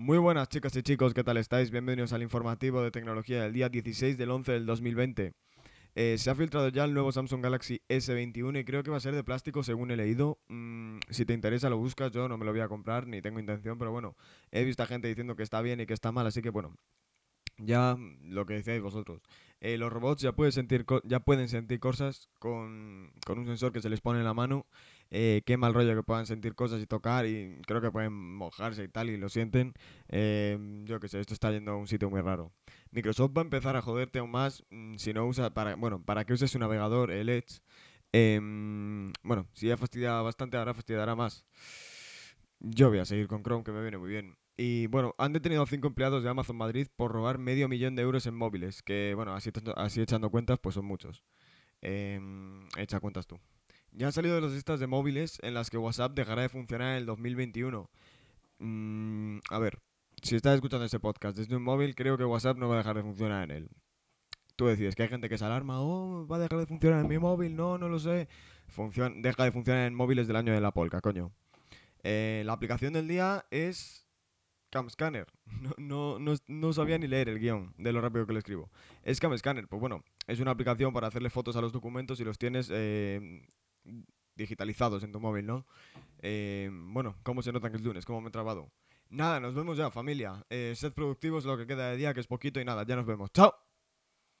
Muy buenas chicas y chicos, ¿qué tal estáis? Bienvenidos al informativo de tecnología del día 16 del 11 del 2020. Eh, se ha filtrado ya el nuevo Samsung Galaxy S21 y creo que va a ser de plástico según he leído. Mm, si te interesa lo buscas, yo no me lo voy a comprar ni tengo intención, pero bueno, he visto a gente diciendo que está bien y que está mal, así que bueno, ya lo que decíais vosotros. Eh, los robots ya pueden sentir, ya pueden sentir cosas con, con, un sensor que se les pone en la mano. Eh, qué mal rollo que puedan sentir cosas y tocar y creo que pueden mojarse y tal y lo sienten. Eh, yo qué sé, esto está yendo a un sitio muy raro. Microsoft va a empezar a joderte aún más mm, si no usa para, bueno, para que uses su navegador, el Edge. Em, bueno, si ya fastidiaba bastante, ahora fastidiará más. Yo voy a seguir con Chrome, que me viene muy bien. Y bueno, han detenido a cinco empleados de Amazon Madrid por robar medio millón de euros en móviles, que bueno, así, echando cuentas, pues son muchos. Eh, echa cuentas tú. Ya han salido de las listas de móviles en las que WhatsApp dejará de funcionar en el 2021. Mm, a ver, si estás escuchando este podcast desde un móvil, creo que WhatsApp no va a dejar de funcionar en él. Tú decides que hay gente que se alarma, oh, va a dejar de funcionar en mi móvil, no, no lo sé. deja de funcionar en móviles del año de la polca, coño. Eh, la aplicación del día es CamScanner. No, no, no, sabía ni leer el guion de lo rápido que lo escribo. Es CamScanner. Pues bueno, es una aplicación para hacerle fotos a los documentos y los tienes eh, digitalizados en tu móvil, ¿no? Eh, bueno, ¿cómo se nota que es lunes? ¿Cómo me he trabado? Nada, nos vemos ya, familia. Eh, sed productivos lo que queda de día, que es poquito y nada, ya nos vemos. ¡Chao!